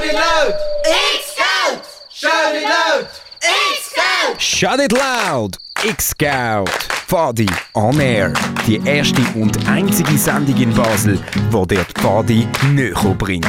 Shout it loud! X-Scout! Shout it loud! X-Scout! Shout it loud! X-Scout! Fadi on Air. Die erste und einzige Sendung in Basel, die dir die Fadi näher bringt.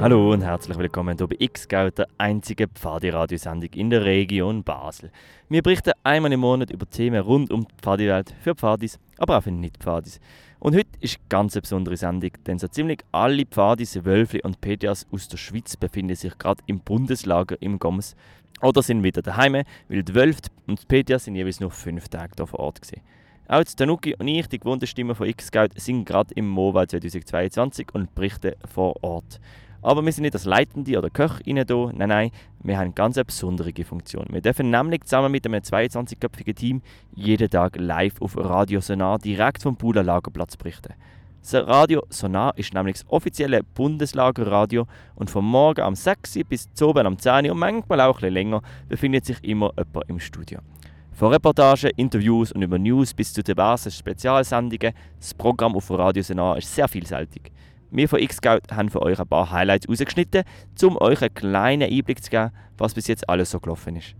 Hallo und herzlich willkommen hier bei X-Scout, der einzigen Pfadi-Radiosendung in der Region Basel. Wir berichten einmal im Monat über Themen rund um die Pfadi-Welt für Pfadis, aber auch für Nicht-Pfadis. Und heute ist eine ganz besondere Sendung, denn so ziemlich alle Pfadis, Wölfli und Petias aus der Schweiz befinden sich gerade im Bundeslager im Goms oder sind wieder daheim, weil die Wölfe und die Petias sind jeweils nur fünf Tage hier vor Ort gewesen. Auch Tanuki und ich, die gewohnte Stimme von X-Scout, sind gerade im MOVA 2022 und berichten vor Ort. Aber wir sind nicht als Leitende oder Köche hier, nein, nein, wir haben eine ganz besondere Funktion. Wir dürfen nämlich zusammen mit einem 22-köpfigen Team jeden Tag live auf Radio Sonar direkt vom Pula Lagerplatz berichten. Das Radio Sonar ist nämlich das offizielle Bundeslagerradio und vom Morgen am 6 bis zum Abend am 10 und manchmal auch etwas länger befindet sich immer jemand im Studio. Von Reportagen, Interviews und über News bis zu diversen Spezialsendungen, das Programm auf Radio Sonar ist sehr vielfältig. Wir von X-Scout haben für euch ein paar Highlights rausgeschnitten, um euch einen kleinen Einblick zu geben, was bis jetzt alles so gelaufen ist.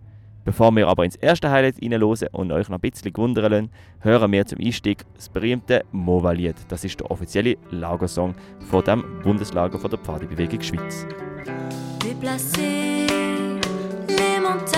Bevor wir aber ins erste Highlight reinhören und euch noch ein bisschen wundern lassen, hören wir zum Einstieg das berühmte Mova-Lied. Das ist der offizielle Lagersong von dem Bundeslager von der Pfadebewegung Schweiz. Déplacer les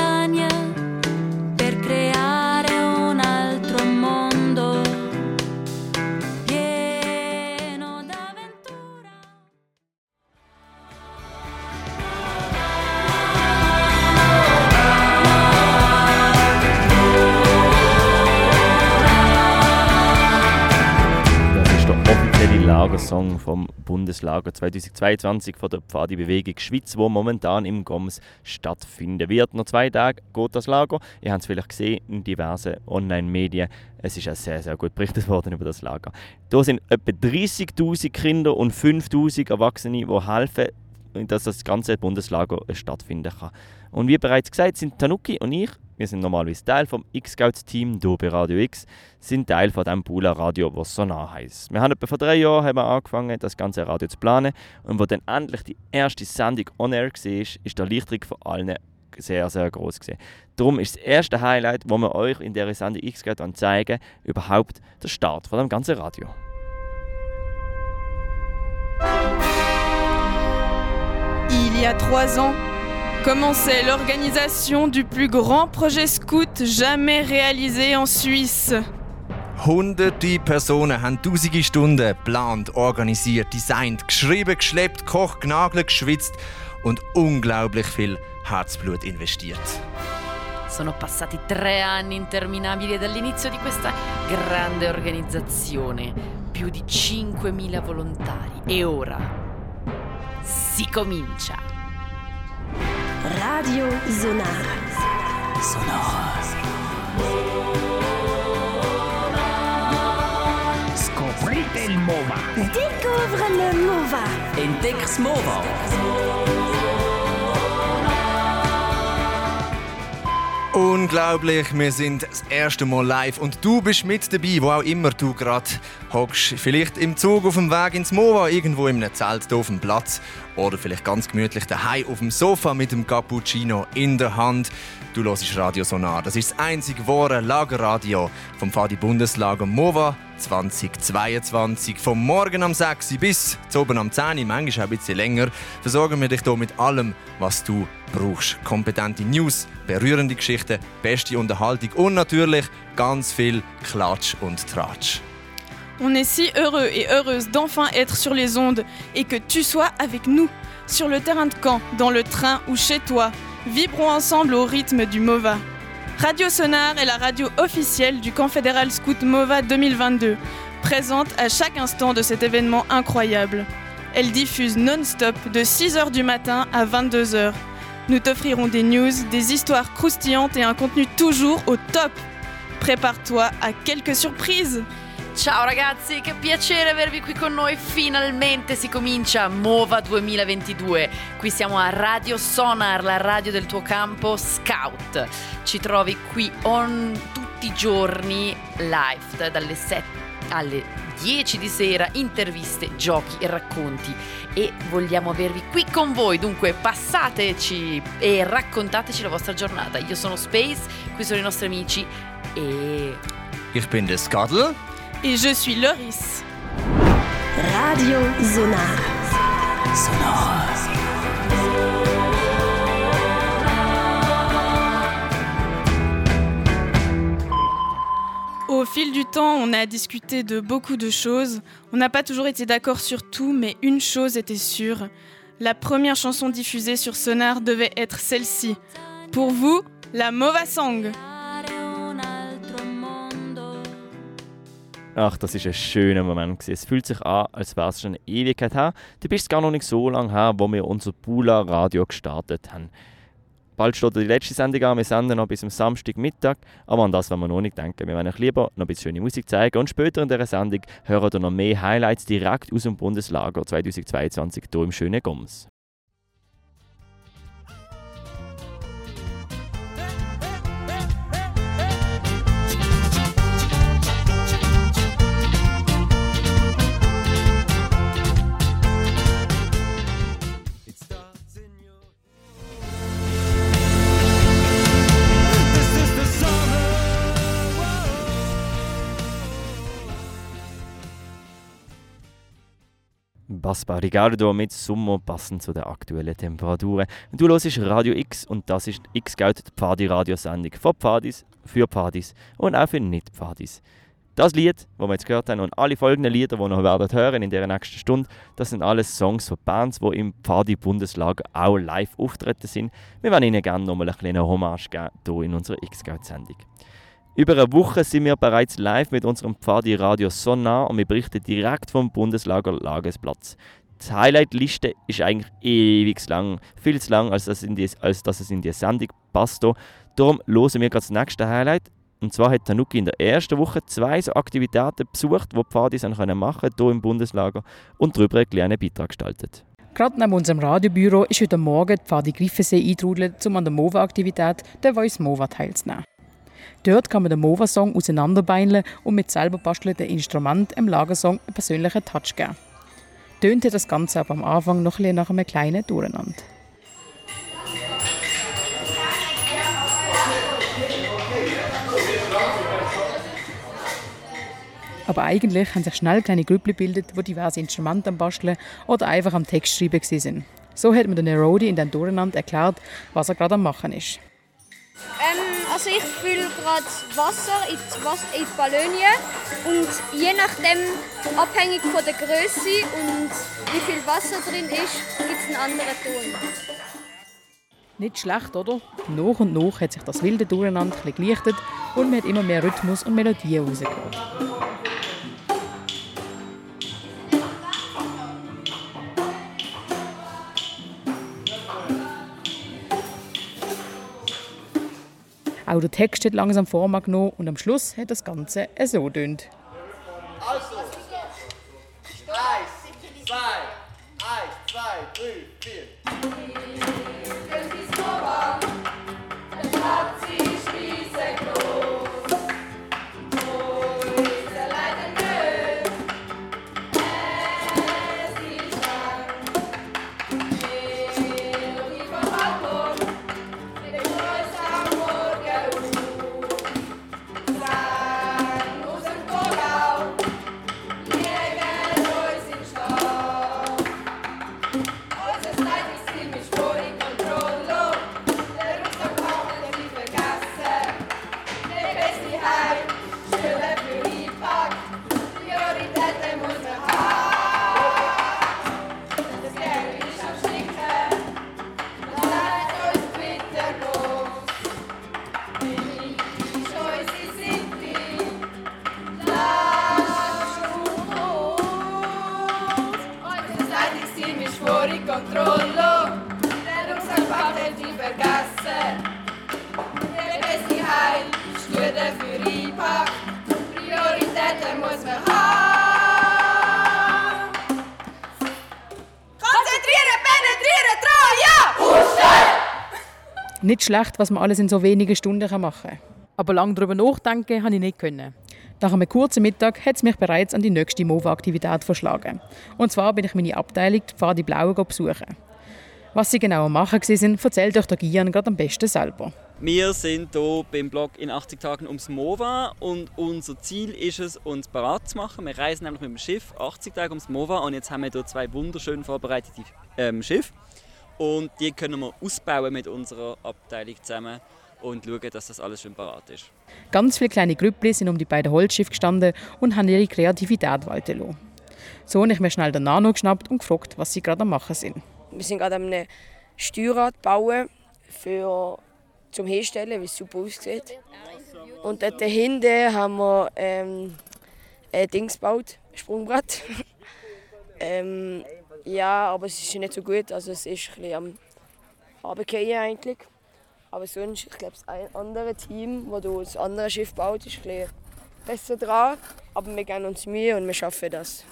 Lagersong vom Bundeslager 2022 von der Pfadi-Bewegung Schweiz, wo momentan im Goms stattfinden wird. Noch zwei Tage geht das Lager. Ihr habt es vielleicht gesehen in diversen Online-Medien. Es ist auch sehr, sehr gut berichtet worden über das Lager. Da sind etwa 30'000 Kinder und 5'000 Erwachsene, die helfen, dass das ganze Bundeslager stattfinden kann. Und wie bereits gesagt, sind Tanuki und ich, wir sind normalerweise Teil vom X-Scouts-Team hier bei Radio X, sind Teil von dem Pula Radio, was Sonar heisst. Wir haben etwa vor drei Jahren haben wir angefangen, das ganze Radio zu planen und wo dann endlich die erste Sendung on air war, ist der Erleichterung von allen sehr, sehr groß gewesen. Darum ist das erste Highlight, wo wir euch in dieser Sendung X-Scout zeigen, überhaupt der Start von dem ganzen Radio. Il y a trois ans, commençait l'organisation du plus grand projet scout jamais réalisé en Suisse. Hunderte Personen haben tausende Stunden geplant, organisiert, designt, geschrieben, geschleppt, gekocht, genagelt, geschwitzt und unglaublich viel Herzblut investiert. Sono passati tre anni interminabili dall'inizio di questa grande organizzazione, più di 5.000 volontari e ora si comincia. Radio Sonar. Scoprite il MOVA. Découvre le Mova. Entdeck's MOVA. Unglaublich, wir sind das erste Mal live und du bist mit dabei, wo auch immer du gerade hockst. Vielleicht im Zug auf dem Weg ins Mova, irgendwo in einem Zelt hier auf dem Platz oder vielleicht ganz gemütlich daheim auf dem Sofa mit dem Cappuccino in der Hand. Du hörst Radio Sonar. Das ist das einzige wahre Lagerradio vom Fadi Bundeslager Mova 2022. Vom Morgen am 6 Uhr bis zu oben am 10 Uhr, manchmal ein bisschen länger, versorgen wir dich hier mit allem, was du brauchst. Kompetente News, berührende Geschichten, beste Unterhaltung und natürlich ganz viel Klatsch und Tratsch. On est si heureux et heureuse d'enfin être sur les ondes et que tu sois avec nous, sur le terrain de camp, dans le train ou chez toi. Vibrons ensemble au rythme du MOVA. Radio Sonar est la radio officielle du camp fédéral scout MOVA 2022, présente à chaque instant de cet événement incroyable. Elle diffuse non-stop de 6h du matin à 22h. Nous t'offrirons des news, des histoires croustillantes et un contenu toujours au top. Prépare-toi à quelques surprises. Ciao ragazzi, che piacere avervi qui con noi. Finalmente si comincia Mova 2022. Qui siamo a Radio Sonar, la radio del tuo campo Scout. Ci trovi qui on tutti i giorni live dalle 7 alle 10 di sera, interviste, giochi e racconti. E vogliamo avervi qui con voi, dunque passateci e raccontateci la vostra giornata. Io sono Space, qui sono i nostri amici e... Ich bin der Skadl. Et je suis Loris. Radio Sonar. Au fil du temps, on a discuté de beaucoup de choses. On n'a pas toujours été d'accord sur tout, mais une chose était sûre. La première chanson diffusée sur Sonar devait être celle-ci. Pour vous, la Mova Song. Ach, das ist ein schöner Moment. gewesen. Es fühlt sich an, als wäre es schon eine Ewigkeit her. Du bist gar noch nicht so lange her, wo wir unser Pula Radio gestartet haben. Bald steht die letzte Sendung an. Wir senden noch bis am Samstagmittag. Aber an das wollen wir noch nicht denken. Wir wollen euch lieber noch ein bisschen schöne Musik zeigen. Und später in dieser Sendung hören ihr noch mehr Highlights direkt aus dem Bundeslager 2022 hier im schönen Goms. Baspa Ricardo mit Summo passend zu den aktuellen Temperaturen. Du hörst Radio X und das ist X Geld die Pfadi-Radiosendung von Pfadis, für Pfadis und auch für Nicht-Pfadis. Das Lied, das wir jetzt gehört haben und alle folgenden Lieder, die wir noch werden hören in der nächsten Stunde, das sind alles Songs von Bands, die im Pfadi-Bundeslager auch live auftreten sind. Wir wollen ihnen gerne nochmal eine kleine Hommage geben hier in unserer x sendung über eine Woche sind wir bereits live mit unserem Pfadi Radio Sonar und wir berichten direkt vom Bundeslager Lagesplatz. Die Highlight-Liste ist eigentlich ewig lang, viel zu lang, als, das die, als dass es in die Sendung passt. Darum hören wir gerade das nächste Highlight. Und zwar hat Tanuki in der ersten Woche zwei so Aktivitäten besucht, die Pfadis dann können machen hier im Bundeslager und darüber einen kleinen Beitrag gestaltet. Gerade neben unserem Radiobüro ist heute Morgen die Pfadi Griffensee eingetrudelt, um an der MOVA-Aktivität der Voice MOVA teilzunehmen. Dort kann man den MOVA-Song auseinanderbeineln und mit selber bastelten Instrument im Lagersong einen persönlichen Touch geben. Tönte das Ganze aber am Anfang noch ein nach einem kleinen Durcheinander. Aber eigentlich haben sich schnell kleine Grüppli gebildet, die diverse Instrumente am Basteln oder einfach am Text schreiben waren. So hat mir der Nerodi in den Durcheinander erklärt, was er gerade am Machen ist. Ähm, also ich fülle gerade Wasser in die, Ballonien und je nachdem, abhängig von der Größe und wie viel Wasser drin ist, gibt es einen anderen Ton. Nicht schlecht, oder? Nach und nach hat sich das wilde Durcheinander gelichtet und man hat immer mehr Rhythmus und Melodien rausgehört. Auch der Text hat langsam Form genommen und am Schluss hat das Ganze so tönt. Also, eins, zwei, eins, zwei, drei, vier. Nicht schlecht, was man alles in so wenigen Stunden machen kann. Aber lange darüber nachdenken habe ich nicht können. Nach einem kurzen Mittag hat es mich bereits an die nächste MOVA-Aktivität verschlagen. Und zwar bin ich meine Abteilung, die Pfadi Blaue, besuchen. Was sie genau machen sind, erzählt euch der Gian gerade am besten selber. Wir sind hier beim Blog in 80 Tagen ums MOVA und unser Ziel ist es, uns parat zu machen. Wir reisen nämlich mit dem Schiff 80 Tage ums MOVA und jetzt haben wir hier zwei wunderschön vorbereitete ähm, Schiffe. Und die können wir ausbauen mit unserer Abteilung zusammen und schauen, dass das alles schön parat ist. Ganz viele kleine Grüppli sind um die beiden Holzschiffe gestanden und haben ihre Kreativität walten lassen. So habe ich mir schnell den Nano geschnappt und gefragt, was sie gerade am machen sind. Wir sind gerade am Steuerrad bauen für zum Herstellen, wie es super aussieht. Und dort hinten haben wir ähm, ein Dings gebaut, ein Sprungbrett. ähm, ja, aber es ist nicht so gut, also es ist ein bisschen am Abgehen eigentlich. Aber sonst, ich glaube, das andere Team, das das andere Schiff baut, ist ein besser dran. Aber wir geben uns Mühe und wir schaffen das.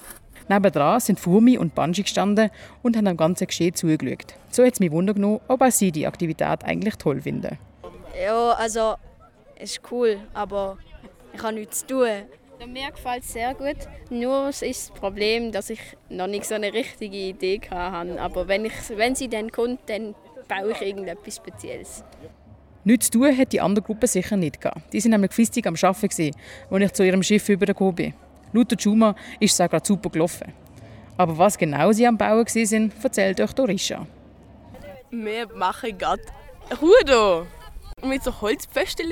Nebendran sind Fumi und Banji gestanden und haben dem ganzen Geschehen zugeschaut. So hat es mich wundern genommen, ob auch sie die Aktivität eigentlich toll finden. Ja, also es ist cool, aber ich habe nichts zu tun. Mir gefällt es sehr gut. Nur ist das Problem, dass ich noch nicht so eine richtige Idee hatte. Aber wenn, ich, wenn sie dann kommt, dann baue ich irgendetwas Spezielles. Nichts zu tun hat die andere Gruppe sicher nicht gehabt. Die sind nämlich fristig am Arbeiten, als ich zu ihrem Schiff übergekommen bin. Laut der Juma ist es auch gerade super gelaufen. Aber was genau sie am Bauen waren, erzählt euch Dorisha. Wir machen gerade Ruder mit so Holzpfosten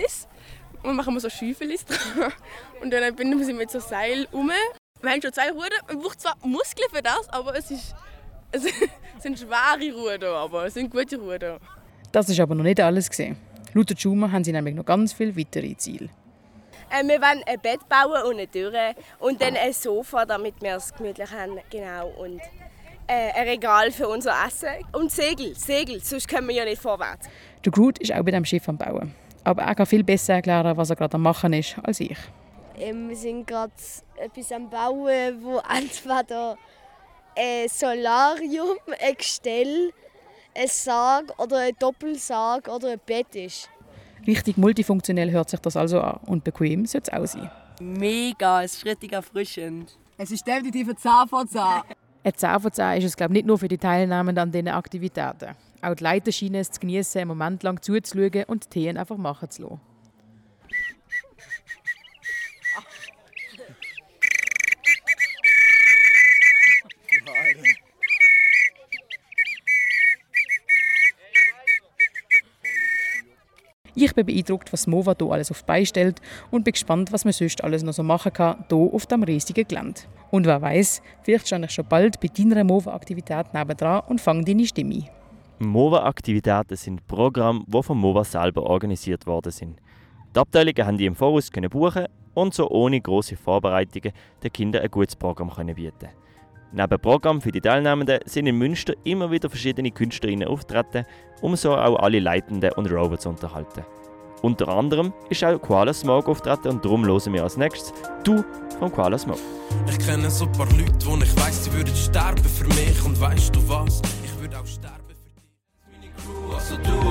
und machen wir so Schäufelis dran. Und dann binden wir sie mit so Seil um. Wir haben schon zwei Ruder. Man braucht zwar Muskeln für das, aber es, ist, es sind schwere Ruder, aber es sind gute Ruder. Das ist aber noch nicht alles gesehen. Laut der Juma haben sie nämlich noch ganz viele weitere Ziele. Äh, wir wollen ein Bett bauen und eine Tür und dann ein Sofa, damit wir es gemütlich haben. Genau. Und äh, ein Regal für unser Essen und Segel, Segel, sonst kommen wir ja nicht vorwärts. Der Groot ist auch bei dem Schiff am Bauen. Aber er kann viel besser erklären, was er gerade am Machen ist, als ich. Ähm, wir sind gerade etwas am Bauen, wo entweder ein Solarium, ein Gestell, ein Sarg oder ein Doppelsarg oder ein Bett ist. Richtig multifunktionell hört sich das also an und bequem soll es auch sein. Mega, es ist richtig erfrischend. Es ist definitiv ein 10 von 10. Ein 10 von 10 ist es glaube nicht nur für die Teilnehmenden an diesen Aktivitäten. Auch die Leiter scheinen es zu genießen, einen Moment lang zuzuschauen und die Themen einfach machen zu lassen. Ich bin beeindruckt, was Mova hier alles auf die Beine stellt und bin gespannt, was man sonst alles noch so machen kann, hier auf dem riesigen Gelände. Und wer weiß, vielleicht stehe ich schon bald bei deiner Mova-Aktivität nebendran und fange deine Stimme. MOVA-Aktivitäten sind Programme, die vom MOVA selber organisiert worden sind. Die Abteilungen haben die im Voraus können buchen und so ohne große Vorbereitungen den Kindern ein gutes Programm können bieten. Neben Programm für die Teilnehmenden sind in Münster immer wieder verschiedene Künstlerinnen auftreten, um so auch alle Leitenden und Rover zu unterhalten. Unter anderem ist auch Koala Smoke auftreten und darum hören wir als nächstes «Du» von Koala Smoke. Ich kenne so ein paar Leute, wo ich weiss, sie würden sterben für mich und weißt du was? Also du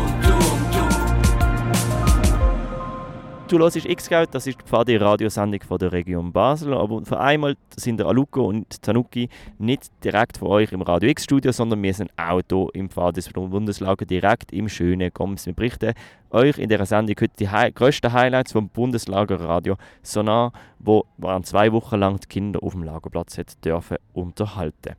und hörst X-Scout, das ist die Pfadi-Radiosendung von der Region Basel. Aber für einmal sind der Aluko und Tanuki nicht direkt von euch im Radio X-Studio, sondern wir sind auch hier im Pfadi Bundeslager direkt im schönen Goms. Wir berichten euch in dieser Sendung heute die Hi grössten Highlights vom Bundeslagerradio Sonar, wo waren zwei Wochen lang die Kinder auf dem Lagerplatz hat dürfen unterhalten.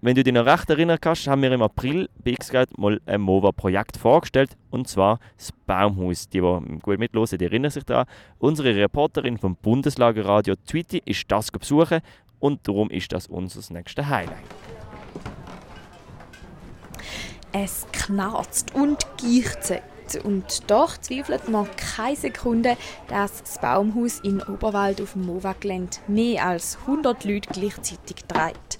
Wenn du dich noch recht erinnern kannst, haben wir im April bei Xgeld mal ein MOVA-Projekt vorgestellt, und zwar das Baumhaus. Die, die gut mitlosen, die erinnern sich daran. Unsere Reporterin vom Bundeslagerradio Tweety ist das besuchen und darum ist das unser nächstes Highlight. Es knarzt und und doch zweifelt man keine Sekunde, dass das Baumhaus in Oberwald auf dem Mova-Gelände mehr als 100 Leute gleichzeitig trägt.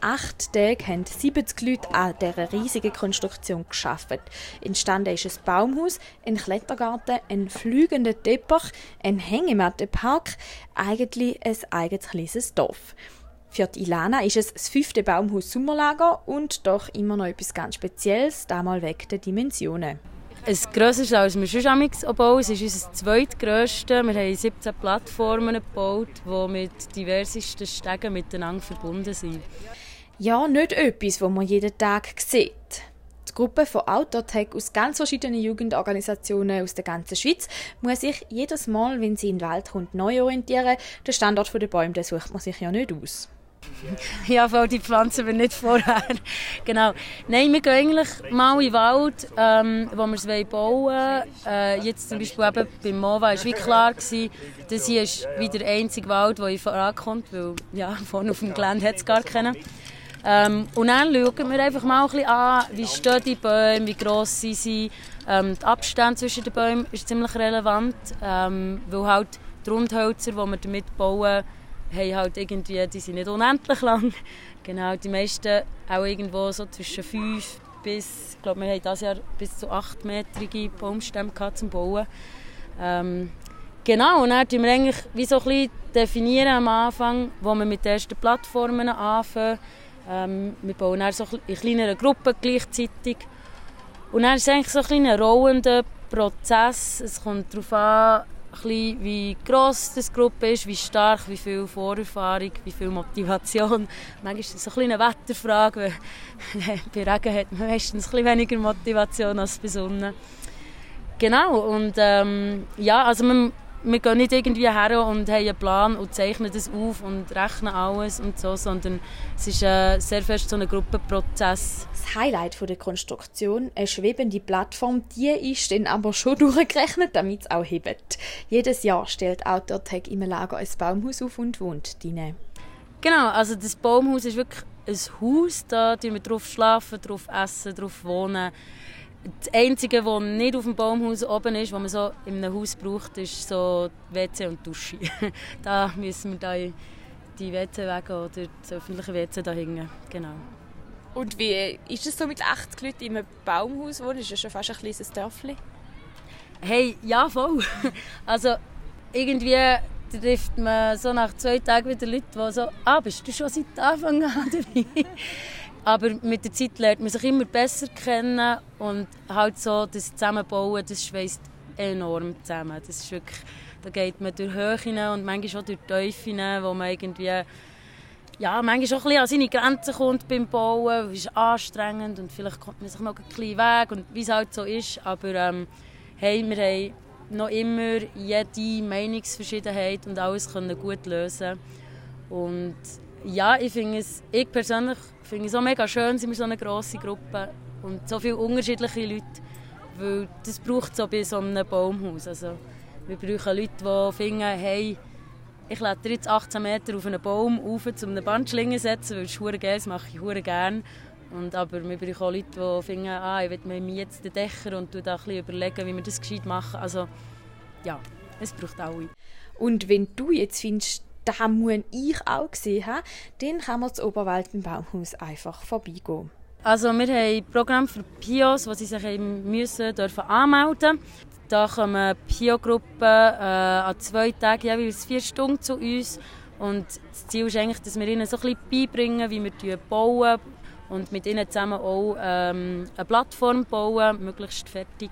Acht Tage haben 70 Leute an dieser riesigen Konstruktion geschafft. Entstanden ist ein Baumhaus, ein Klettergarten, ein fliegender Teppich, ein Hängemattenpark, eigentlich ein eigenes kleines Dorf. Für die Ilana ist es das fünfte Baumhaus Sommerlager und doch immer noch etwas ganz Spezielles, damals wegen der Dimensionen. Ein grösseres als wir sonst bauen. Es ist unser zweitgrösstes. Wir haben 17 Plattformen gebaut, die mit diversesten Stegen miteinander verbunden sind. Ja, nicht etwas, was man jeden Tag sieht. Die Gruppe von Outdoor-Tech aus ganz verschiedenen Jugendorganisationen aus der ganzen Schweiz muss sich jedes Mal, wenn sie in den Wald kommt, neu orientieren. Den Standort der Bäume den sucht man sich ja nicht aus. Ja, weil die pflanzen wir nicht vorher. genau. Nein, wir gehen eigentlich mal in den Wald, ähm, wo wir es bauen. Äh, jetzt zum Beispiel eben beim MOVA war wie klar, gewesen, das hier ist wieder der einzige Wald, der vorankommt, weil ja, vorne auf dem Gelände hat es gar keinen. Ähm, und dann schauen wir einfach mal ein bisschen an, wie stehen die Bäume, wie gross sind sie. Ähm, der Abstand zwischen den Bäumen ist ziemlich relevant, ähm, weil halt die Rundhölzer, die wir damit bauen, haben halt irgendwie, die sind nicht unendlich lang. Genau, die meisten auch irgendwo so zwischen 5 bis, ich glaube, wir haben dieses Jahr bis zu 8-metrige Baumstämme zum Bauen. Ähm, genau, und dann definieren wir eigentlich wie so ein bisschen definieren am Anfang, wo wir mit den ersten Plattformen anfangen. Ähm, wir bauen dann so in kleineren Gruppen gleichzeitig. Und dann ist es eigentlich so ein, ein rollender Prozess. Es kommt darauf an, bisschen, wie gross die Gruppe ist, wie stark, wie viel Vorerfahrung, wie viel Motivation. Manchmal ist so ein eine Wetterfrage, weil bei Regen hat man meistens ein weniger Motivation als bei Sonne. Genau, und ähm, ja, also man, wir gehen nicht irgendwie her und haben einen Plan und zeichnen das auf und rechnen alles und so, sondern es ist äh, sehr fest so ein Gruppenprozess. Das Highlight der Konstruktion, eine schwebende Plattform, die ist dann aber schon durchgerechnet, damit es auch hebt. Jedes Jahr stellt Outdoor-Tech im Lager ein Baumhaus auf und wohnt drin. Genau, also das Baumhaus ist wirklich ein Haus, da wir drauf schlafen, drauf essen, drauf wohnen. Das Einzige, was nicht auf dem Baumhaus oben ist, was man so in einem Haus braucht, ist so WC und Dusche. da müssen wir da die WC-Wege oder das öffentliche WC da hängen. Genau. Und wie ist es so mit 80 Leuten in einem Baumhaus wohnen? Ist das schon fast ein kleines Dörfli? Hey, ja, voll. Also irgendwie trifft man so nach zwei Tagen wieder Leute, die so «Ah, bist du schon seit Anfang an dabei?» Aber mit der Zeit lernt man sich immer besser kennen und halt so das Zusammenbauen, das schweißt enorm zusammen. Das ist wirklich, da geht man durch Höhen und manchmal auch durch Tiefen, wo man irgendwie ja, manchmal auch ein bisschen an seine Grenzen kommt beim Bauen. Es ist anstrengend und vielleicht kommt man sich noch ein bisschen weg und wie es halt so ist. Aber ähm, hey, wir haben noch immer jede Meinungsverschiedenheit und alles können gut lösen und ja, ich finde es, ich persönlich finde es auch mega schön, sind wir so eine grosse Gruppe und so viele unterschiedliche Leute, weil das braucht so bei so einem Baumhaus. Also, wir brauchen Leute, die finden, hey, ich lade jetzt 18 Meter auf einen Baum auf, um eine Bandschlinge zu setzen, weil es geil, das mache ich gerne. Und, aber wir brauchen auch Leute, die finden, ah, ich will mir jetzt den Dächer und da überlegen, wie wir das gescheit machen. Also, ja, es braucht alle. Und wenn du jetzt findest, das muss ich auch gesehen haben, dann kann man das Oberwald beim Baumhaus einfach vorbeigehen. Also wir haben ein Programm für PIOs, wo sie sich müssen, dürfen anmelden Da kommen PIO-Gruppen äh, an zwei Tagen jeweils vier Stunden zu uns. Und das Ziel ist eigentlich, dass wir ihnen so ein bisschen beibringen, wie wir bauen und mit ihnen zusammen auch ähm, eine Plattform bauen, möglichst fertig.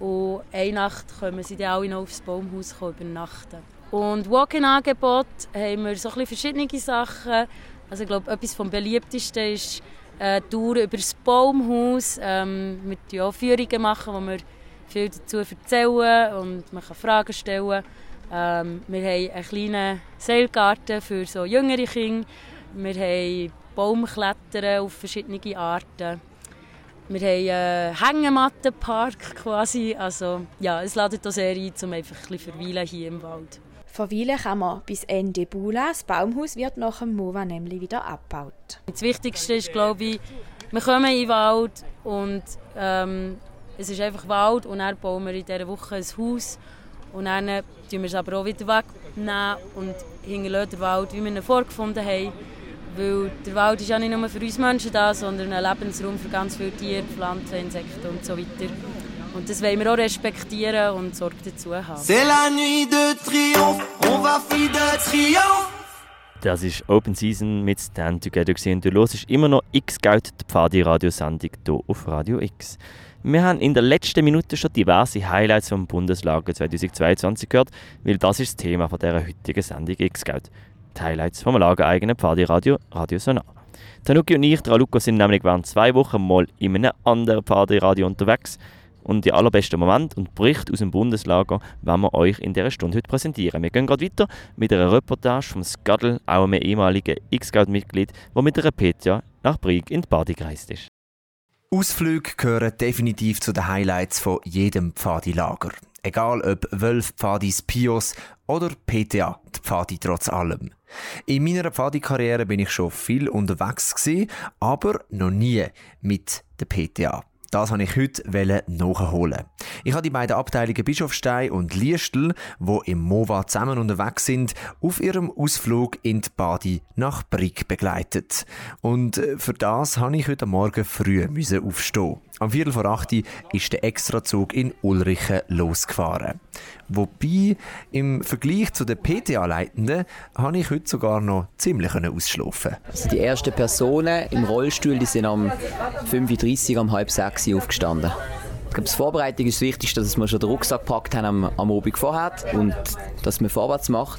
Und eine Nacht können sie dann alle noch aufs Baumhaus übernachten. Und Walk-in-Angebot haben wir so ein verschiedene Sachen. Also ich glaube, etwas vom beliebtesten ist äh, Tour über das Baumhaus. Ähm, wir machen auch Führungen, machen, wo wir viel dazu erzählen und man kann Fragen stellen. Ähm, wir haben einen kleinen Seilgarten für so jüngere Kinder. Wir haben Baumklettern auf verschiedene Arten. Wir haben einen Hängemattenpark quasi. Also, ja, es ladet uns sehr ein, um einfach ein bisschen verweilen hier im Wald. Verweilen kann man bis Ende Bula. Das Baumhaus wird nach dem MOVA nämlich wieder abgebaut. Das Wichtigste ist, glaube ich, wir kommen in den Wald und ähm, es ist einfach Wald und dann bauen wir in dieser Woche ein Haus und dann tun wir es aber auch wieder wegnehmen und hinterlassen den Wald, wie wir ihn vorgefunden haben. Weil der Wald ist ja nicht nur für uns Menschen da, sondern ein Lebensraum für ganz viele Tiere, Pflanzen, Insekten und so weiter. Und das wollen wir auch respektieren und Sorge dazu haben. C'est la nuit de triomphe, on va de triomphe. Das ist Open Season mit Stand Together und du hörst immer noch X Geld, die Pfadi-Radiosendung hier auf Radio X. Wir haben in der letzten Minute schon diverse Highlights vom Bundeslager 2022 gehört, weil das ist das Thema von dieser heutigen Sendung X-Scout. Die Highlights vom lagereigenen Pfadi-Radio Radio Sonar. Tanuki und ich, Raluko, sind nämlich während zwei Wochen mal in einem anderen Pfadi-Radio unterwegs und die allerbesten Momente und Berichte aus dem Bundeslager werden wir euch in dieser Stunde heute präsentieren. Wir gehen gerade weiter mit einer Reportage vom Skadl, auch einem ehemaligen X-Scout-Mitglied, der mit einer Petja nach Brig in die Badi gereist ist. Ausflüge gehören definitiv zu den Highlights von jedem Pfadilager. Egal ob Wölf, Pfadis, Pios oder PTA, die Pfadi trotz allem. In meiner Pfadi-Karriere bin ich schon viel unterwegs gewesen, aber noch nie mit der PTA. Das wollte ich heute nachholen. Ich habe die beiden Abteilungen Bischofstein und Liestel, wo im MOVA zusammen unterwegs sind, auf ihrem Ausflug in die Badi nach Brig begleitet. Und äh, für das habe ich heute Morgen früh aufstehen. Am Viertel vor acht ist der Extrazug in Ulrichen losgefahren. Wobei, im Vergleich zu den PTA-Leitenden, habe ich heute sogar noch ziemlich ausschlafen also Die ersten Personen im Rollstuhl die sind am 5.30 Uhr, um halb sechs Uhr aufgestanden. Ich glaube, die Vorbereitung ist das Wichtigste, dass wir schon den Rucksack gepackt haben am, am Abend vorher und dass man vorwärts macht.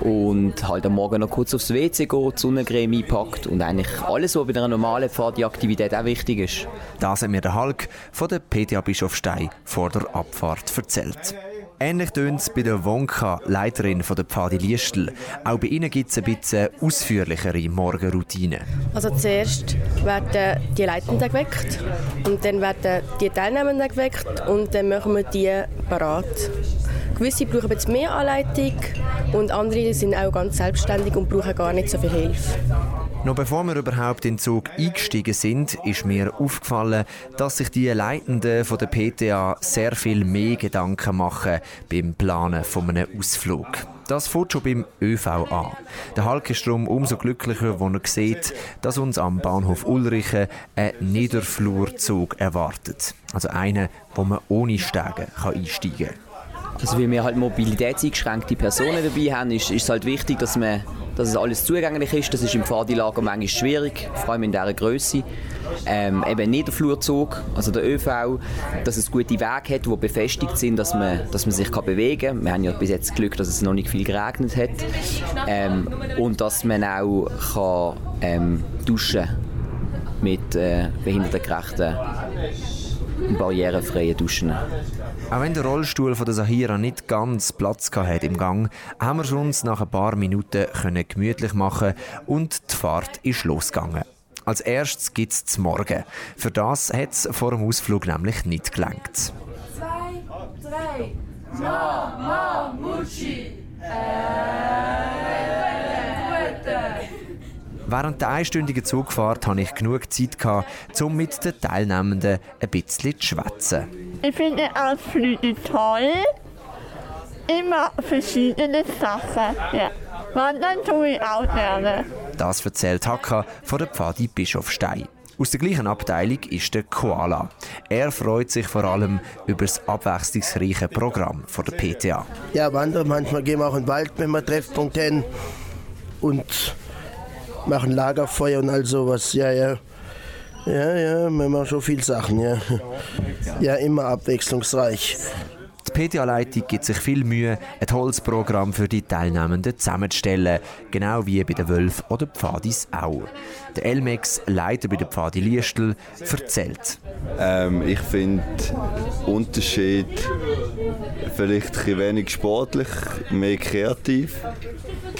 Und halt am Morgen noch kurz aufs WC gehen, die Sonnencreme einpackt und eigentlich alles, was bei einer normalen Pfadi-Aktivität auch wichtig ist. Das hat mir der Hulk von der PTA Bischofstein vor der Abfahrt erzählt. Ähnlich tönt es bei der Wonka, Leiterin von der Pfadi Liestl. Auch bei ihnen gibt es ein bisschen ausführlichere Morgenroutinen. Also zuerst werden die Leitenden geweckt und dann werden die Teilnehmenden geweckt und dann machen wir die parat. Gewisse brauchen jetzt mehr Anleitung und andere sind auch ganz selbstständig und brauchen gar nicht so viel Hilfe. Noch bevor wir überhaupt in den Zug eingestiegen sind, ist mir aufgefallen, dass sich die Leitenden der PTA sehr viel mehr Gedanken machen beim Planen von einem Ausflug. Das fängt schon beim ÖV an. Der Hulk ist darum umso glücklicher, wenn er sieht, dass uns am Bahnhof Ulrichen ein Niederflurzug erwartet. Also einer, wo man ohne Steigen einsteigen kann. Also weil wir halt mobilitätseingeschränkte Personen dabei haben, ist, es halt wichtig, dass, man, dass es alles zugänglich ist. Das ist im Pfadilager manchmal schwierig, vor allem in dieser Größe. Ähm, eben Niederflurzug, also der ÖV, dass es gute Wege hat, die befestigt sind, dass man, dass man sich kann bewegen kann. Wir haben ja bis jetzt Glück, dass es noch nicht viel geregnet hat. Ähm, und dass man auch kann, ähm, duschen mit äh, behindertengerechten barrierefreien Duschen. Auch wenn der Rollstuhl von der Sahira nicht ganz Platz hatte im Gang, haben wir uns nach ein paar Minuten können gemütlich machen und die Fahrt ist losgegangen. Als erstes gibt es Morgen. Für das hat es vor dem Ausflug nämlich nicht gelangt. Zwei, drei, Mama, Mucci, äh, Während der einstündigen Zugfahrt hatte ich genug Zeit, um mit den Teilnehmenden ein bisschen zu schwätzen. Ich finde Ausflüge toll. Immer verschiedene Sachen. Ja. Wandern tue ich auch gerne. Das erzählt Haka von der Pfadi Bischofstein. Aus der gleichen Abteilung ist der Koala. Er freut sich vor allem über das abwechslungsreiche Programm von der PTA. Ja, wandern. Manchmal gehen wir auch in den Wald, wenn wir Treffpunkte haben. Und machen Lagerfeuer und all sowas. Ja, ja. Ja, ja, wir machen schon viele Sachen, ja. Ja, immer abwechslungsreich. Die PTA-Leitung gibt sich viel Mühe, ein tolles Programm für die Teilnehmenden zusammenzustellen, genau wie bei den Wölfen oder Pfadis auch. Der Elmex, Leiter bei der Pfadi Liestel, erzählt. Ähm, ich finde Unterschied vielleicht ein wenig sportlich, mehr kreativ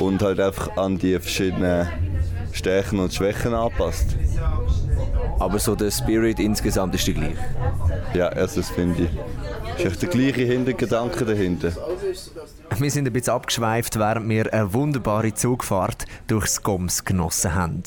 und halt einfach an die verschiedenen Stärken und Schwächen anpasst. Aber so der Spirit insgesamt ist der gleiche? Ja, also das finde ich. Ist echt der gleiche Hintergedanke dahinter. Wir sind ein bisschen abgeschweift, während wir eine wunderbare Zugfahrt durchs Goms genossen haben.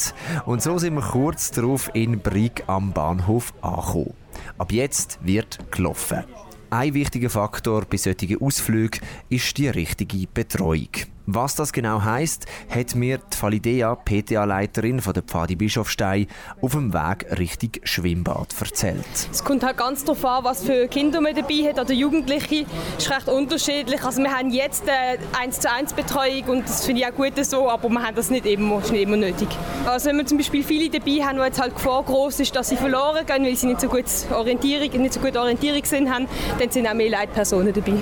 Und so sind wir kurz darauf in Brig am Bahnhof angekommen. Ab jetzt wird gelaufen. Ein wichtiger Faktor bei solchen Ausflügen ist die richtige Betreuung. Was das genau heißt, hat mir die Validea, PTA-Leiterin der Pfadi Bischofstein, auf dem Weg Richtung Schwimmbad erzählt. Es kommt halt ganz darauf an, was für Kinder man dabei hat oder Jugendliche. Das ist recht unterschiedlich. Also wir haben jetzt eine 1 zu 1 Betreuung und das finde ich auch gut so, aber wir haben das nicht immer, ist nicht immer nötig. Also wenn wir zum Beispiel viele dabei haben, wo jetzt halt Gefahr groß ist, dass sie verloren gehen, weil sie nicht so gut Orientierung, nicht so gut Orientierungssinn haben, dann sind auch mehr Leitpersonen dabei.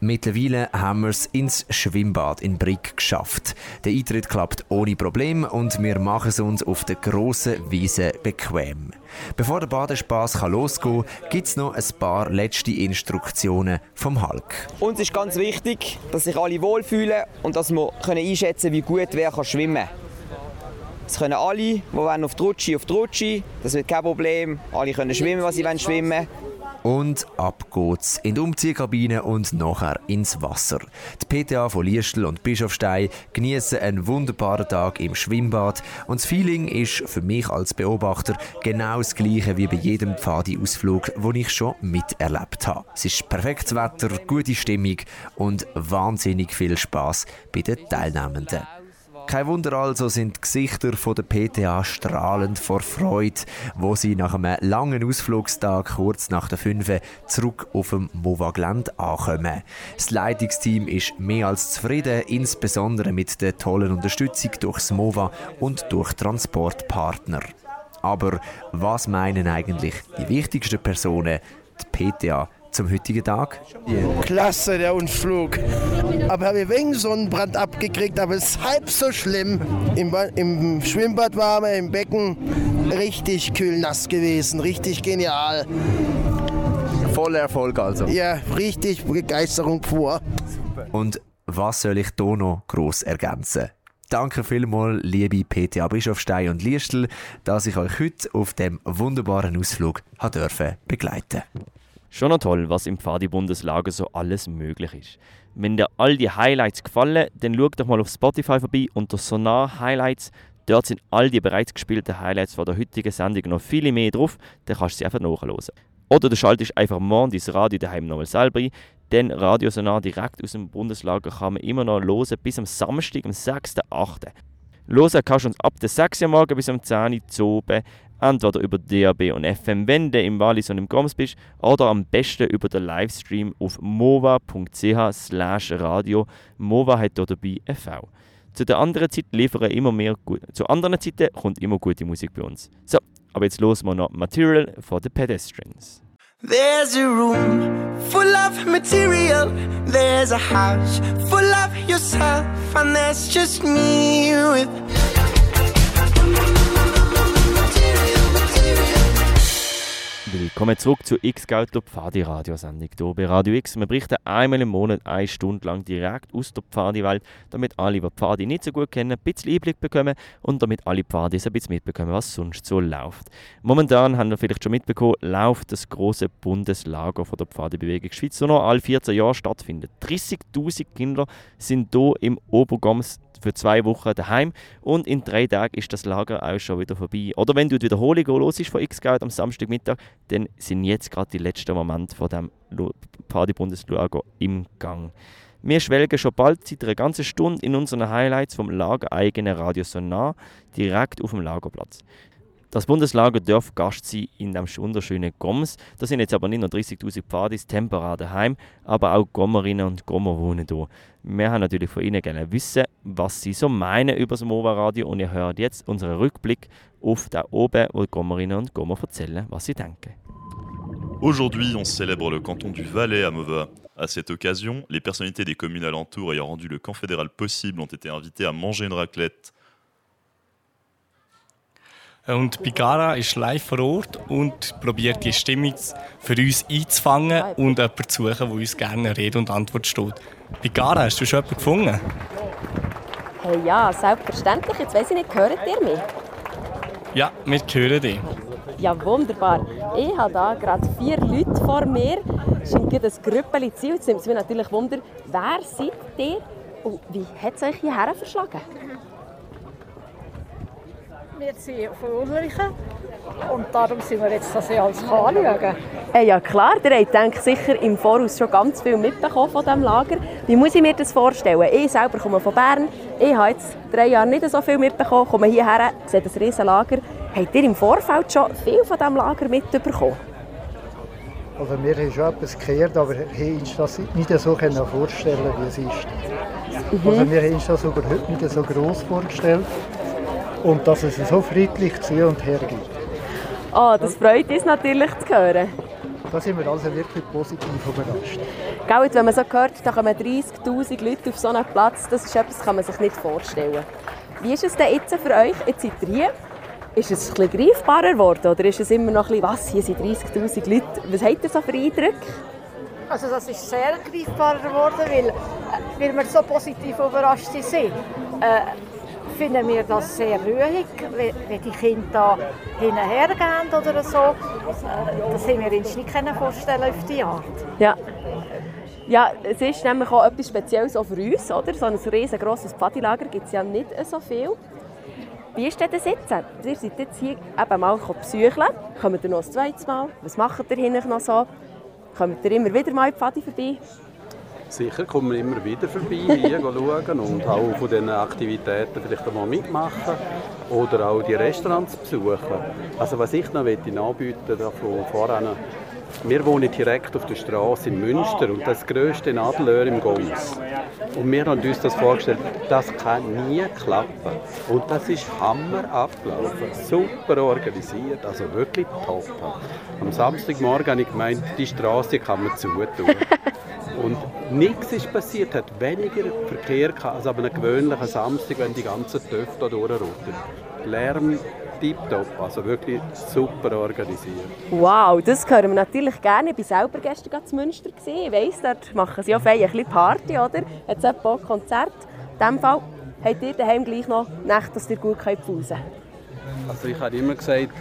Mittlerweile haben wir es ins Schwimmbad in Brick geschafft. Der Eintritt klappt ohne Problem und wir machen es uns auf der grossen Wiese bequem. Bevor der Badespaß losgehen kann, gibt es noch ein paar letzte Instruktionen vom Hulk. Uns ist ganz wichtig, dass sich alle wohlfühlen und dass wir einschätzen können, wie gut wer kann schwimmen kann. Es können alle, die wollen auf die Rutsche, auf die Rutsche. Das wird kein Problem. Alle können schwimmen, was sie schwimmen wollen. Und ab geht's in die Umziehkabine und nachher ins Wasser. Die PTA von Liestl und Bischofstein genießen einen wunderbaren Tag im Schwimmbad und das Feeling ist für mich als Beobachter genau das gleiche wie bei jedem Pfadi-Ausflug, den ich schon miterlebt habe. Es ist perfektes Wetter, gute Stimmung und wahnsinnig viel Spaß bei den Teilnehmenden. Kein Wunder also sind die Gesichter der PTA strahlend vor Freude, wo sie nach einem langen Ausflugstag kurz nach der 5 zurück auf dem MOVA-Gelände ankommen. Das Leitungsteam ist mehr als zufrieden, insbesondere mit der tollen Unterstützung durchs MOVA und durch Transportpartner. Aber was meinen eigentlich die wichtigsten Personen, die PTA zum heutigen Tag? Klasse, der Unflug. Aber habe ich wegen Sonnenbrand abgekriegt, aber es ist halb so schlimm. Im, Im Schwimmbad waren wir, im Becken richtig kühl nass gewesen, richtig genial. Voller Erfolg also. Ja, richtig Begeisterung pur. Und was soll ich hier noch gross ergänzen? Danke vielmals, liebe PTA Bischofstein und Liestl, dass ich euch heute auf dem wunderbaren Ausflug begleiten durfte. Schon noch toll, was im Pfadi-Bundeslager so alles möglich ist. Wenn dir all die Highlights gefallen, dann schau doch mal auf Spotify vorbei unter Sonar Highlights. Dort sind all die bereits gespielten Highlights von der heutigen Sendung noch viele mehr drauf, dann kannst du sie einfach nachhören. Oder du schaltest einfach morgen dein Radio daheim nochmal selber ein, denn Radio Sonar direkt aus dem Bundeslager kann man immer noch hören bis am Samstag, am 6.8. Hören kannst du uns ab der 6 Uhr morgen bis am 10 Uhr entweder über DAB und FM, wenn du im Wallis und im Goms bist, oder am besten über den Livestream auf mova.ch radio. Mova hat hier dabei ein V. Zu der anderen Zeit liefern immer mehr gut. Zu anderen Zeiten kommt immer gute Musik bei uns. So, aber jetzt los wir noch Material for the Pedestrians. There's a room full of material. There's a house full of yourself, and there's just me with. Willkommen zurück zur X-Gauto Pfadi-Radiosendung hier bei Radio X. Wir berichten einmal im Monat eine Stunde lang direkt aus der Pfadi-Welt, damit alle, die Pfadi nicht so gut kennen, ein bisschen Einblick bekommen und damit alle Pfadis ein bisschen mitbekommen, was sonst so läuft. Momentan, haben wir vielleicht schon mitbekommen, läuft das große Bundeslager von der Pfadi-Bewegung Schweiz, das noch alle 14 Jahre stattfindet. 30'000 Kinder sind hier im Obergoms für zwei Wochen daheim und in drei Tagen ist das Lager auch schon wieder vorbei. Oder wenn du die Wiederholung los ist von X-Scout am Samstagmittag, dann sind jetzt gerade die letzten Momente von dem Party-Bundeslager im Gang. Wir schwelgen schon bald seit einer ganzen Stunde in unseren Highlights vom lagereigenen Radio Sonar direkt auf dem Lagerplatz. Das Bundeslager darf Gast sein in dem wunderschönen Goms. Da sind jetzt aber nicht nur 30.000 Pfadis temporär daheim, aber auch Gommerinnen und Gommer wohnen hier. Wir haben natürlich von Ihnen gerne wissen, was Sie so meinen über das MOVA-Radio und ihr hört jetzt unseren Rückblick auf da oben, wo die Gommerinnen und Gommer erzählen, was sie denken. Aujourd'hui, on célèbre le canton du Valais à Mova. À cette occasion, les personnalités des communes alentours ayant rendu le camp fédéral possible ont été invitées à manger une raclette Und Bigara ist live vor Ort und probiert die Stimmung für uns einzufangen und jemanden zu suchen, der uns gerne Rede und Antwort steht. Bigara, hast du schon jemanden gefunden? Hey, ja, selbstverständlich. Jetzt weiss ich nicht, hört ihr mich? Ja, wir hören dich. Ja, wunderbar. Ich habe hier gerade vier Leute vor mir. Es scheint ein Grüppeli zu Jetzt nimmt es mich natürlich Wunder, wer seid ihr und wie hat es euch hierher verschlagen? Wir sind von Ulrichen und darum sind wir jetzt das alles anschauen. Äh, ja klar, ihr habt denke, sicher im Voraus schon ganz viel mitbekommen von diesem Lager. Wie muss ich mir das vorstellen? Ich selber komme von Bern, ich habe jetzt drei Jahre nicht so viel mitbekommen, komme hierher, sehe das riesen Lager. Habt ihr im Vorfeld schon viel von diesem Lager mitbekommen? Also wir haben schon etwas gehört, aber haben uns das nicht so können vorstellen wie es ist. Mhm. Also wir haben uns das überhaupt nicht so gross vorgestellt und dass es so friedlich zu und her geht. Oh, das freut uns natürlich zu hören. Da sind wir also wirklich positiv überrascht. Gell, jetzt, wenn man so hört, da kommen 30'000 Leute auf so einen Platz, das ist etwas, das kann man sich nicht vorstellen. Wie ist es denn jetzt für euch? Jetzt seid ihr hier. Ist es ein bisschen greifbarer geworden oder ist es immer noch ein bisschen, was, hier sind 30'000 Leute. Was habt ihr so für Eindrücke? Also das ist sehr greifbarer geworden, weil, äh, weil wir so positiv überrascht sind. Äh, finden wir das sehr ruhig, wenn, die Kinder da hinterher gehen oder so. Äh, Das haben wir uns nicht können vorstellen auf die Art. Ja. Ja, es ist nämlich auch etwas Spezielles auch für uns, oder? So ein riesengroßes Pfadilager gibt es ja nicht so viel. Wie ist denn das jetzt? Ihr seid jetzt hier eben mal besuchen. Kommt ihr noch ein zweites Mal? Was macht ihr hinten noch so? Kommt ihr immer wieder mal in die Pfadi vorbei? Sicher kommen wir immer wieder vorbei, hier schauen und auch von diesen Aktivitäten vielleicht einmal mitmachen oder auch die Restaurants besuchen. Also was ich noch möchte anbieten da von voran, wir wohnen direkt auf der Straße in Münster und das grösste Nadelöhr im Goms. Und wir haben uns das vorgestellt, das kann nie klappen. Und das ist Hammer abgelaufen, super organisiert, also wirklich top. Am Samstagmorgen habe ich gemeint, die Straße kann man zutun. Und nichts ist passiert, hat weniger Verkehr gehabt als an einem gewöhnlichen Samstag, wenn die ganzen Töpfe da durchrutschen. Lärm tipptopp, also wirklich super organisiert. Wow, das hören wir natürlich gerne. Ich war selber gestern zu Münster. Ich weiss, dort machen sie auch ein bisschen Party, oder? Jetzt ein paar Konzerte. In diesem Fall habt ihr daheim gleich noch Nächte, dass ihr gut pausen könnt. Also ich habe immer gesagt,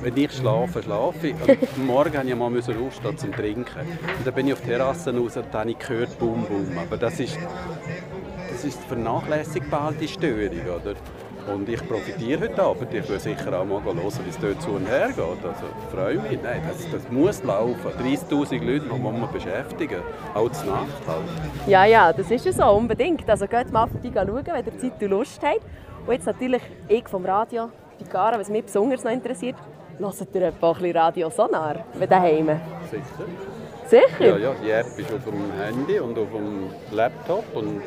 wenn ich schlafe, schlafe ich. Und morgen musste ich mal aufstehen zum Trinken. Und dann bin ich auf die Terrasse raus und dann habe ich gehört, Bum, Bum. Aber das ist, das ist vernachlässigbar, die Störung, oder? Und ich profitiere heute Abend. Ich will sicher auch mal hören, wie es dort zu und her geht. Also ich freue mich. Nein, das, das muss laufen. 30'000 Leute die muss man beschäftigen. Auch zur Nacht halt. Ja, ja, das ist ja so, unbedingt. Also geht mal vorbei schauen, wenn ihr Zeit und Lust habt. Und jetzt natürlich ich vom Radio, die Cara, was mich besonders noch interessiert, hört ihr etwa ein bisschen Radio Sonar, daheim? Sicher. Sicher? Ja, ja, die App ist auf dem Handy und auf dem Laptop und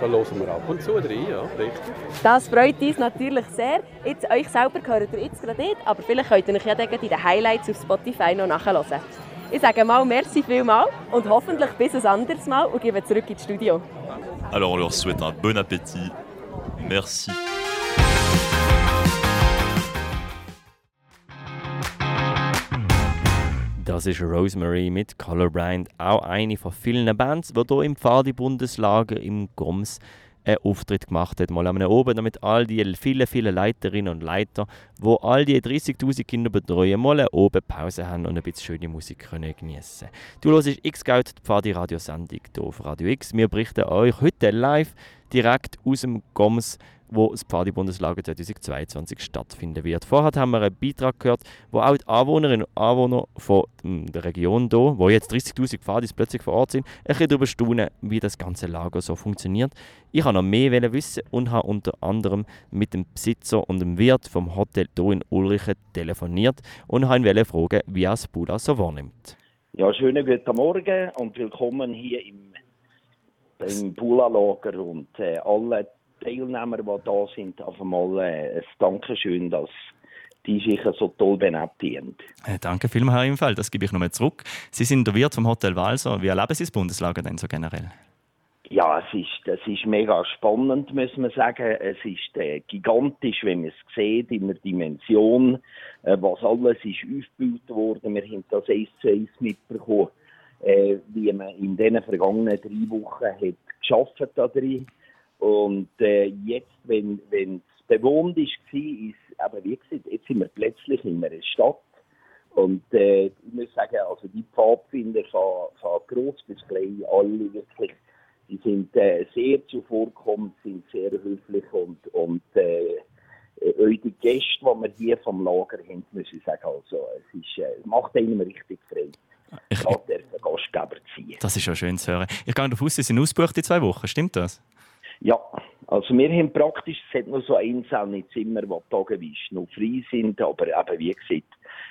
da hören wir ab und zu rein, ja, richtig. Das freut uns natürlich sehr. Jetzt, euch selber gehört ihr jetzt gerade nicht, aber vielleicht könnt ihr euch ja in den Highlights auf Spotify noch nachhören. Ich sage mal merci vielmal und hoffentlich bis ein anderes Mal und gebe zurück ins Studio. Alors on leur souhaite un bon appétit. Merci. Das ist Rosemary mit Colorblind, auch eine von vielen Bands, die hier im Pfadi-Bundeslager im Goms einen Auftritt gemacht hat. Mal am oben, damit all die vielen, vielen Leiterinnen und Leiter, die all die 30'000 Kinder betreuen, mal oben Pause haben und ein bisschen schöne Musik können geniessen Du hörst X-Geld, die Pfadi-Radiosendung hier auf Radio X. Wir berichten euch heute live direkt aus dem Goms wo das Pfadi-Bundeslager 2022 stattfinden wird. Vorher haben wir einen Beitrag gehört, wo auch die Anwohnerinnen und Anwohner von der Region hier, wo jetzt 30'000 Pfadis plötzlich vor Ort sind, ein bisschen darüber staunen, wie das ganze Lager so funktioniert. Ich habe noch mehr wissen und habe unter anderem mit dem Besitzer und dem Wirt vom Hotel hier in Ulrichen telefoniert und habe ihn fragen, wie er das Bula so wahrnimmt. Ja, schönen guten Morgen und willkommen hier im, im Pula-Lager und äh, alle Teilnehmer, die da sind, auf einmal äh, ein Dankeschön, dass die sich so toll benettigen. Äh, danke vielmals, Herr Imfeld. Das gebe ich nochmal zurück. Sie sind der Wirt vom Hotel Walser. Wie erleben Sie das Bundeslager denn so generell? Ja, es ist, das ist mega spannend, muss man sagen. Es ist äh, gigantisch, wenn man es sieht, in der Dimension, äh, was alles ist aufgebaut worden. Wir haben das eins zu eins mitbekommen, äh, wie man in den vergangenen drei Wochen hat geschafft hat drin. Und äh, jetzt, wenn es bewohnt ist, war, ist aber wie gesagt, jetzt sind wir plötzlich in einer Stadt. Und äh, ich muss sagen, also die Pfadfinder von, von gross bis klein, alle wirklich, die sind äh, sehr zuvorkommend, sind sehr höflich und, und äh, äh, die Gäste, die wir hier vom Lager haben, muss ich sagen, also, es ist, äh, macht einem richtig frei. Ich darf Gastgeber sein. Das ist ja schön zu hören. Ich gehe davon aus, Sie sind ausgebucht in zwei Wochen, stimmt das? Ja, also wir haben praktisch, es hat nur so einzelne Zimmer, die tageweise noch frei sind, aber eben, wie gesagt,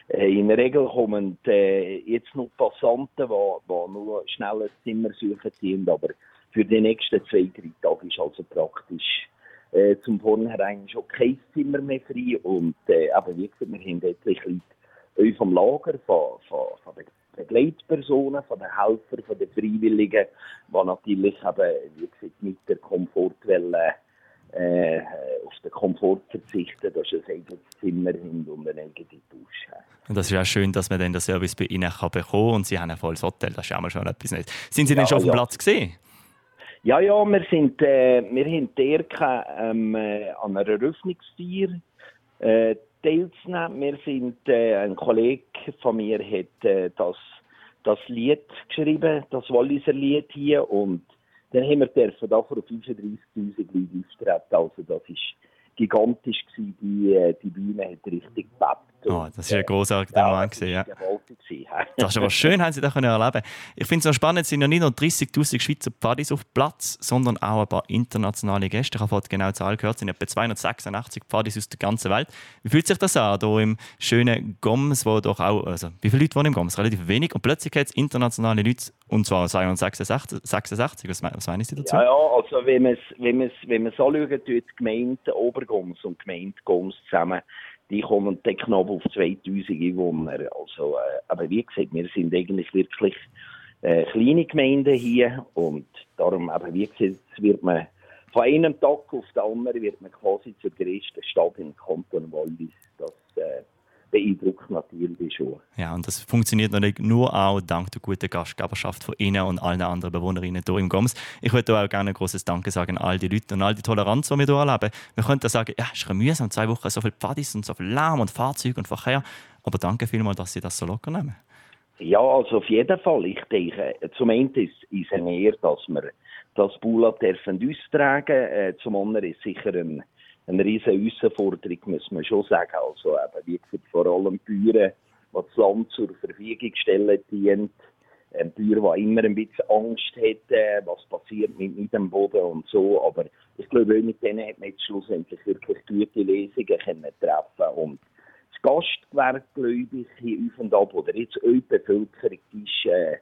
äh, in der Regel kommen äh, jetzt noch Passanten, die, die nur schnell ein Zimmer suchen sind, aber für die nächsten zwei, drei Tage ist also praktisch äh, zum Vornherein schon kein Zimmer mehr frei und äh, eben, wie gesagt, wir haben etliche Leute vom Lager, von, von, von den Begleitpersonen, von den Helfern, von den Freiwilligen, die natürlich eben, wie gesagt, mit der Komfortwelle äh, auf den Komfort verzichten, dass sie ein eigenes Zimmer haben und eine eigene Dusche Und das ist auch schön, dass man dann den Service bei Ihnen kann bekommen kann und Sie haben ein volles Hotel, das ist auch mal schon etwas Neues. Sind Sie denn schon auf dem ja. Platz gesehen? Ja, ja, wir sind, äh, wir haben Erka ähm, äh, an einer Eröffnungsfeier äh, teilzunehmen. Wir sind, äh, ein Kollege von mir hat äh, das, das Lied geschrieben, das Walliser Lied hier und dann haben wir dürfen da vor 35'000 Leute auftreten. Also das ist gigantisch gewesen. Die, äh, die Bühne hat richtig gebebt. Oh, das ist ein großartiger ja, Moment. Gewesen, ja. das ist aber schön, haben Sie das können erleben Ich finde es noch spannend, es sind ja nicht nur 30'000 Schweizer Pfadis auf Platz, sondern auch ein paar internationale Gäste. Ich habe vorhin genau die Zahl gehört, es sind etwa 286 Pfadis aus der ganzen Welt. Wie fühlt sich das an, hier im schönen Goms, wo doch auch, also wie viele Leute wohnen im Goms? Relativ wenig. Und plötzlich hat es internationale Leute, und zwar 286, 86, was, was meinen Sie dazu? Ja, ja also wenn man es wenn wenn anschaut, die Gemeinde Obergoms und Gemeinde Goms zusammen die kommen dann knapp auf 2000 Einwohner. Also, äh, aber wie gesagt, wir sind eigentlich wirklich äh, kleine Gemeinden hier und darum, aber wie gesagt, wird man von einem Tag auf den anderen wird man quasi zur größten Stadt im Kanton Wallis. Das, äh, beeindruckt natürlich schon. Ja, und das funktioniert natürlich nur auch dank der guten Gastgeberschaft von Ihnen und allen anderen Bewohnerinnen hier im Goms. Ich würde auch gerne ein großes Danke sagen an all die Leute und all die Toleranz, die wir hier erleben. Wir könnten sagen, ja, es ist mühsam, zwei Wochen so viel Pfadis und so viel Lärm und Fahrzeuge und Verkehr, aber danke vielmals, dass Sie das so locker nehmen. Ja, also auf jeden Fall. Ich denke, zum einen ist es eine Ehre, dass wir das Bula dürfen austragen. Äh, zum anderen ist sicher ein eine riesige Herausforderung, muss man schon sagen. Also eben, wie gesagt, vor allem Bäuer, die das Land zur Verfügung stellen, dient. Ein Bauer, der immer ein bisschen Angst hat, was passiert mit, mit dem Boden und so. Aber ich glaube, mit denen hat man jetzt schlussendlich wirklich gute Lesungen können treffen Und das Gastgewerbe, glaube ich, hier auf und ab, oder jetzt auch die Bevölkerung, ist, äh,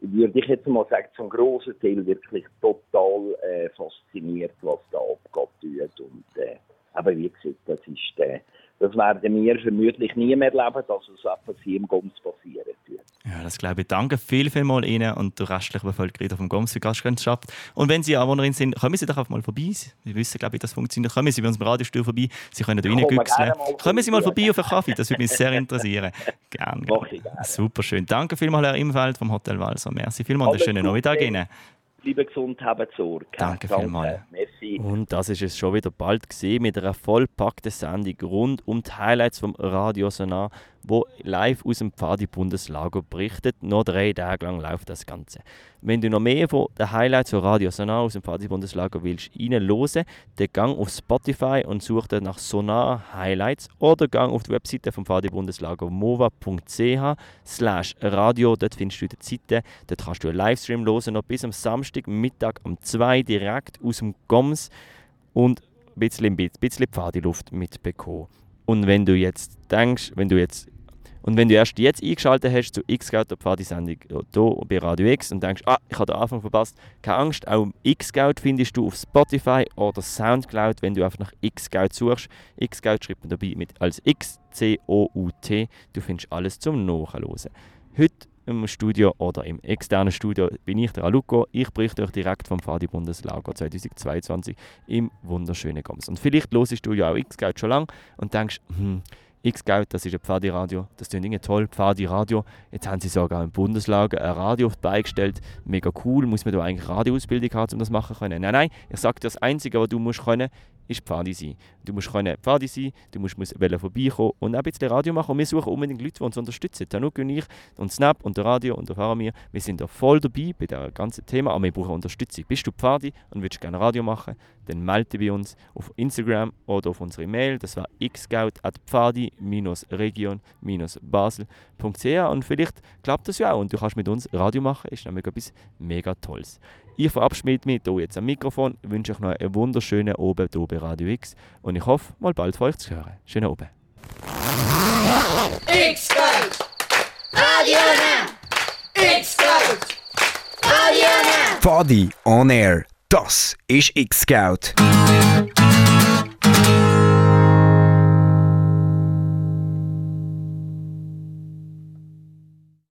würde ich jetzt mal sagen, zum grossen Teil wirklich total äh, fasziniert, was da abgeht. Und, äh, aber wie gesagt, das ist, äh, das werden wir vermutlich nie mehr erleben, dass es etwas hier im Goms passieren wird. Ja, das glaube ich. Danke viel, viel mal Ihnen und der restlichen Bevölkerung vom Goms für Gastfreundschaft. Und wenn Sie Anwohnerin sind, kommen Sie doch einfach mal vorbei. Sie wissen, glaube ich, das funktioniert. Kommen Sie bei uns im Radiostuhl vorbei. Sie können da reingüchseln. Kommen Sie mal vorbei auf einen Kaffee, das würde mich sehr interessieren. Gerne. Super schön. Danke vielmals, Herr Imfeld vom Hotel Walser. Merci vielmals und einen schönen Nachmittag Ihnen bleiben gesund, haben Sorge. Danke, Danke vielmals. Merci. Und das ist es schon wieder bald gesehen mit einer vollpackten Sendung rund um die Highlights vom Radio Sonar, wo live aus dem Pfadi-Bundeslager berichtet. Noch drei Tage lang läuft das Ganze. Wenn du noch mehr von den Highlights von Radio Sonar aus dem Pfadi-Bundeslager willst reinhören, dann gang auf Spotify und such dann nach Sonar Highlights oder gang auf die Webseite vom Pfadi-Bundeslager mova.ch slash radio. Dort findest du die Seite. Dort kannst du einen Livestream hören, noch bis am Samstagmittag um 2 direkt aus dem Goms und ein bisschen, ein bisschen Pfadi-Luft mitbekommen. Und wenn du jetzt denkst, wenn du jetzt und wenn du erst jetzt eingeschaltet hast zu X-Scout, der Pfadi-Sendung hier bei Radio X und denkst, ah, ich habe den Anfang verpasst, keine Angst, auch X-Scout findest du auf Spotify oder Soundcloud, wenn du einfach nach X-Scout suchst. X-Scout schreibt man dabei mit als X-C-O-U-T. Du findest alles zum Nachhören. Heute im Studio oder im externen Studio bin ich der Aluko. Ich berichte euch direkt vom Fadi Bundeslager 2022 im wunderschönen Goms. Und vielleicht hörst du ja auch X-Scout schon lange und denkst, hm, X-Geld, das ist ein Pfadi-Radio, das klingt irgendwie toll, Pfadi-Radio. Jetzt haben sie sogar im Bundeslager ein Radio beigestellt, mega cool, muss man da eigentlich Radioausbildung haben, um das machen können? Nein, nein, ich sage dir, das Einzige, was du musst können, ist Pfadi sein. Du musst können Pfadi sein, du musst, musst vorbeikommen und ein bisschen Radio machen. Und wir suchen unbedingt Leute, die uns unterstützen. Tanuk und ich und Snap und der Radio und der Faramir, wir sind da voll dabei bei diesem ganzen Thema, aber wir brauchen Unterstützung. Bist du Pfadi und willst gerne Radio machen, dann melde dich bei uns auf Instagram oder auf unsere Mail. Das war xscout.pfadi-region-basel.ch und vielleicht klappt das ja auch und du kannst mit uns Radio machen, ist nämlich etwas mega Tolles. Ich verabschiede mich hier jetzt am Mikrofon, wünsche euch noch einen wunderschönen Abend hier bei Radio X und ich hoffe, mal bald von euch zu hören. Schönen Abend. X-Scout! Radio Now! X-Scout! Radio Now! Pfadi on Air. Das ist X-Scout.